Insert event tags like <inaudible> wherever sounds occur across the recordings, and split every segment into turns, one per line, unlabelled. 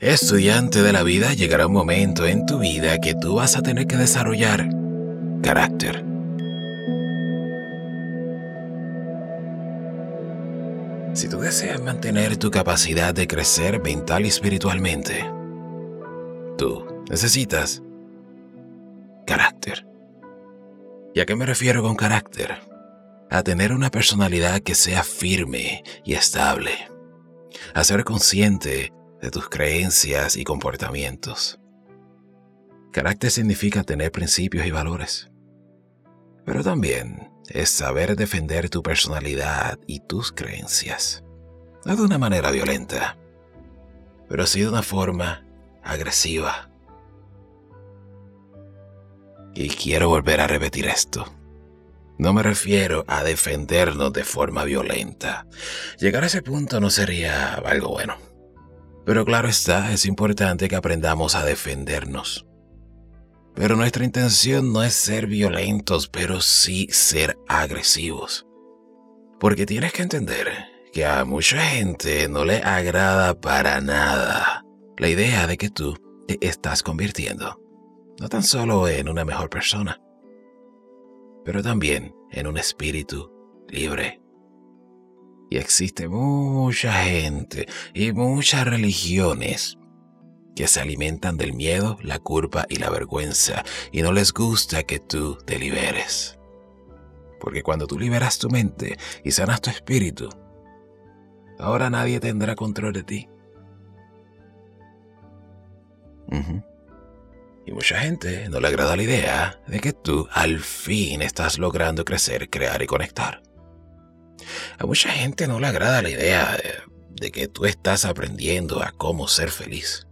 Estudiante de la vida, llegará un momento en tu vida que tú vas a tener que desarrollar carácter. Si tú deseas mantener tu capacidad de crecer mental y espiritualmente, tú necesitas carácter. ¿Y a qué me refiero con carácter? A tener una personalidad que sea firme y estable. A ser consciente de tus creencias y comportamientos. Carácter significa tener principios y valores. Pero también es saber defender tu personalidad y tus creencias. No de una manera violenta, pero sí de una forma agresiva. Y quiero volver a repetir esto. No me refiero a defendernos de forma violenta. Llegar a ese punto no sería algo bueno. Pero claro está, es importante que aprendamos a defendernos. Pero nuestra intención no es ser violentos, pero sí ser agresivos. Porque tienes que entender que a mucha gente no le agrada para nada la idea de que tú te estás convirtiendo no tan solo en una mejor persona, pero también en un espíritu libre. Y existe mucha gente y muchas religiones que se alimentan del miedo, la culpa y la vergüenza y no les gusta que tú te liberes. Porque cuando tú liberas tu mente y sanas tu espíritu, ahora nadie tendrá control de ti. Y mucha gente no le agrada la idea de que tú al fin estás logrando crecer, crear y conectar. A mucha gente no le agrada la idea de que tú estás aprendiendo a cómo ser feliz.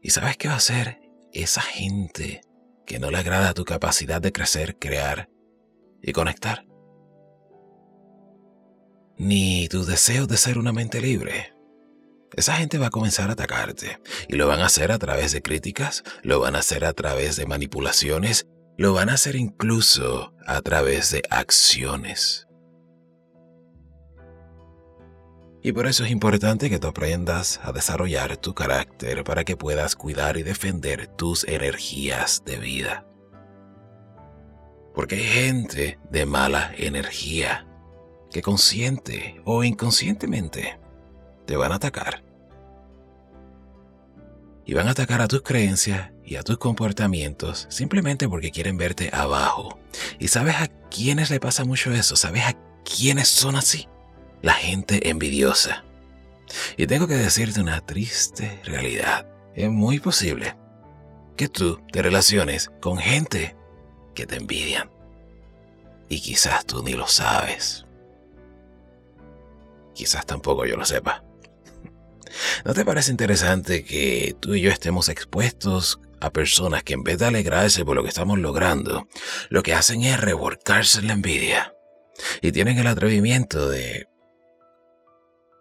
¿Y sabes qué va a hacer esa gente que no le agrada tu capacidad de crecer, crear y conectar? Ni tu deseo de ser una mente libre esa gente va a comenzar a atacarte y lo van a hacer a través de críticas, lo van a hacer a través de manipulaciones, lo van a hacer incluso a través de acciones. Y por eso es importante que tú aprendas a desarrollar tu carácter para que puedas cuidar y defender tus energías de vida. Porque hay gente de mala energía que consciente o inconscientemente te van a atacar. Y van a atacar a tus creencias y a tus comportamientos simplemente porque quieren verte abajo. ¿Y sabes a quiénes le pasa mucho eso? ¿Sabes a quiénes son así? La gente envidiosa. Y tengo que decirte una triste realidad. Es muy posible que tú te relaciones con gente que te envidian. Y quizás tú ni lo sabes. Quizás tampoco yo lo sepa. ¿No te parece interesante que tú y yo estemos expuestos a personas que en vez de alegrarse por lo que estamos logrando, lo que hacen es revolcarse en la envidia y tienen el atrevimiento de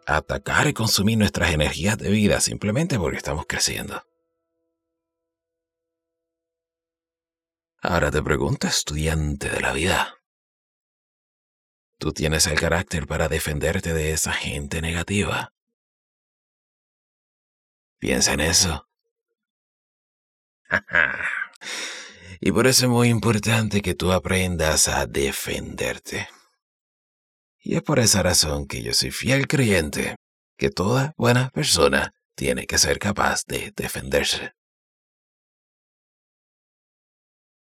atacar y consumir nuestras energías de vida simplemente porque estamos creciendo? Ahora te pregunto, estudiante de la vida, ¿tú tienes el carácter para defenderte de esa gente negativa? Piensa en eso. <laughs> y por eso es muy importante que tú aprendas a defenderte. Y es por esa razón que yo soy fiel creyente que toda buena persona tiene que ser capaz de defenderse.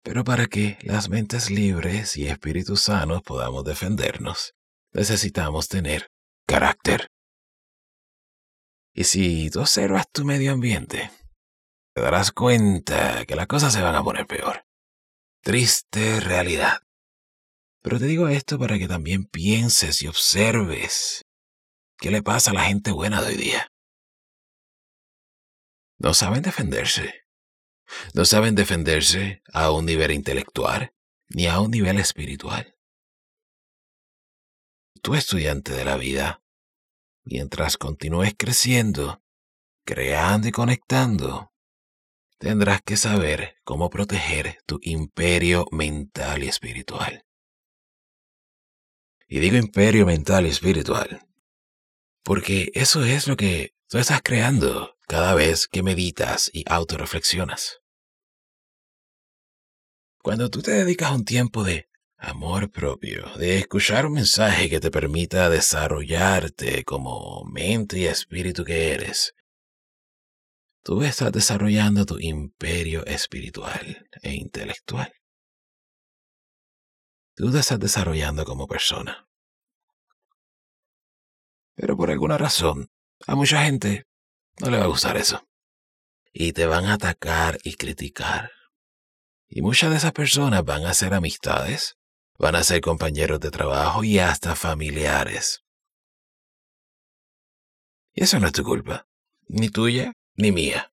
Pero para que las mentes libres y espíritus sanos podamos defendernos, necesitamos tener carácter. Y si tú observas tu medio ambiente, te darás cuenta que las cosas se van a poner peor. Triste realidad. Pero te digo esto para que también pienses y observes qué le pasa a la gente buena de hoy día. No saben defenderse. No saben defenderse a un nivel intelectual ni a un nivel espiritual. Tú estudiante de la vida, mientras continúes creciendo, creando y conectando, tendrás que saber cómo proteger tu imperio mental y espiritual. Y digo imperio mental y espiritual, porque eso es lo que tú estás creando cada vez que meditas y autorreflexionas. Cuando tú te dedicas un tiempo de amor propio, de escuchar un mensaje que te permita desarrollarte como mente y espíritu que eres, tú estás desarrollando tu imperio espiritual e intelectual. Tú te estás desarrollando como persona. Pero por alguna razón, a mucha gente no le va a gustar eso. Y te van a atacar y criticar. Y muchas de esas personas van a ser amistades, van a ser compañeros de trabajo y hasta familiares. Y eso no es tu culpa, ni tuya ni mía.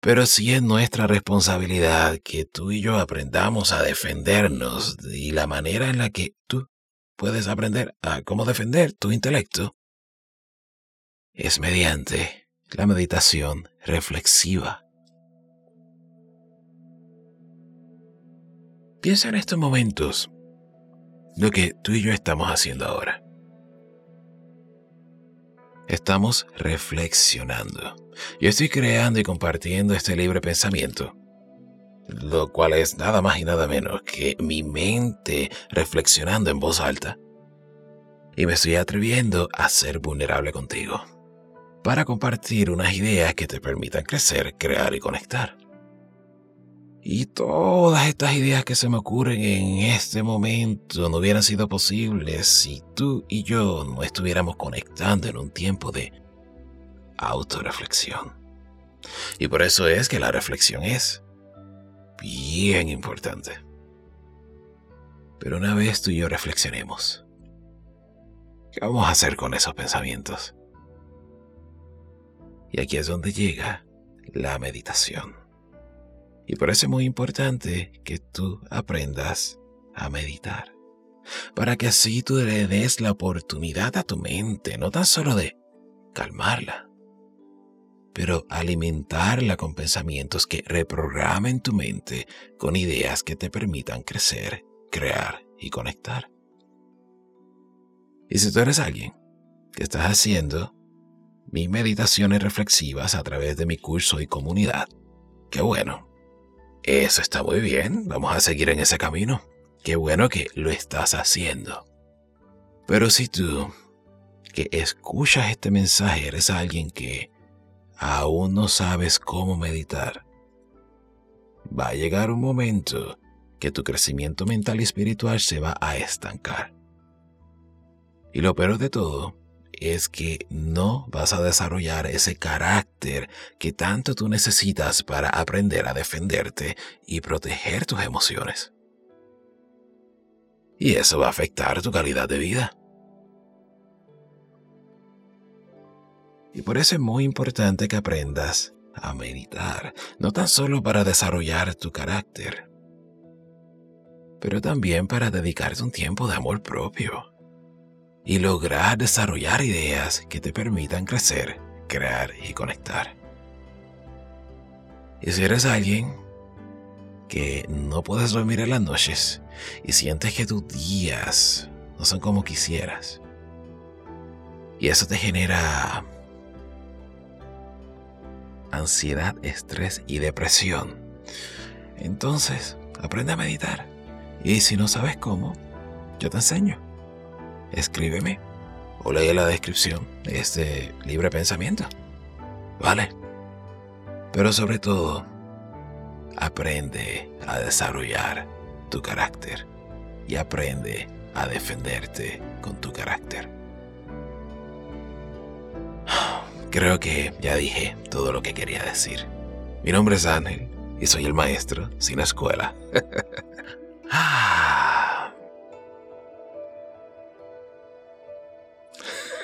Pero sí es nuestra responsabilidad que tú y yo aprendamos a defendernos y la manera en la que tú puedes aprender a cómo defender tu intelecto es mediante la meditación reflexiva. Piensa en estos momentos lo que tú y yo estamos haciendo ahora. Estamos reflexionando. Yo estoy creando y compartiendo este libre pensamiento, lo cual es nada más y nada menos que mi mente reflexionando en voz alta. Y me estoy atreviendo a ser vulnerable contigo, para compartir unas ideas que te permitan crecer, crear y conectar. Y todas estas ideas que se me ocurren en este momento no hubieran sido posibles si tú y yo no estuviéramos conectando en un tiempo de autorreflexión. Y por eso es que la reflexión es bien importante. Pero una vez tú y yo reflexionemos, ¿qué vamos a hacer con esos pensamientos? Y aquí es donde llega la meditación. Y por eso es muy importante que tú aprendas a meditar. Para que así tú le des la oportunidad a tu mente, no tan solo de calmarla, pero alimentarla con pensamientos que reprogramen tu mente con ideas que te permitan crecer, crear y conectar. Y si tú eres alguien que estás haciendo mis meditaciones reflexivas a través de mi curso y comunidad, qué bueno, eso está muy bien, vamos a seguir en ese camino. Qué bueno que lo estás haciendo. Pero si tú, que escuchas este mensaje, eres alguien que aún no sabes cómo meditar, va a llegar un momento que tu crecimiento mental y espiritual se va a estancar. Y lo peor de todo es que no vas a desarrollar ese carácter que tanto tú necesitas para aprender a defenderte y proteger tus emociones. Y eso va a afectar tu calidad de vida. Y por eso es muy importante que aprendas a meditar, no tan solo para desarrollar tu carácter, pero también para dedicarte un tiempo de amor propio y lograr desarrollar ideas que te permitan crecer, crear y conectar. Y si eres alguien que no puedes dormir en las noches y sientes que tus días no son como quisieras, y eso te genera ansiedad, estrés y depresión, entonces aprende a meditar. Y si no sabes cómo, yo te enseño escríbeme o lee la descripción de este libre pensamiento. ¿Vale? Pero sobre todo, aprende a desarrollar tu carácter y aprende a defenderte con tu carácter. Creo que ya dije todo lo que quería decir. Mi nombre es Ángel y soy el maestro sin escuela. <laughs>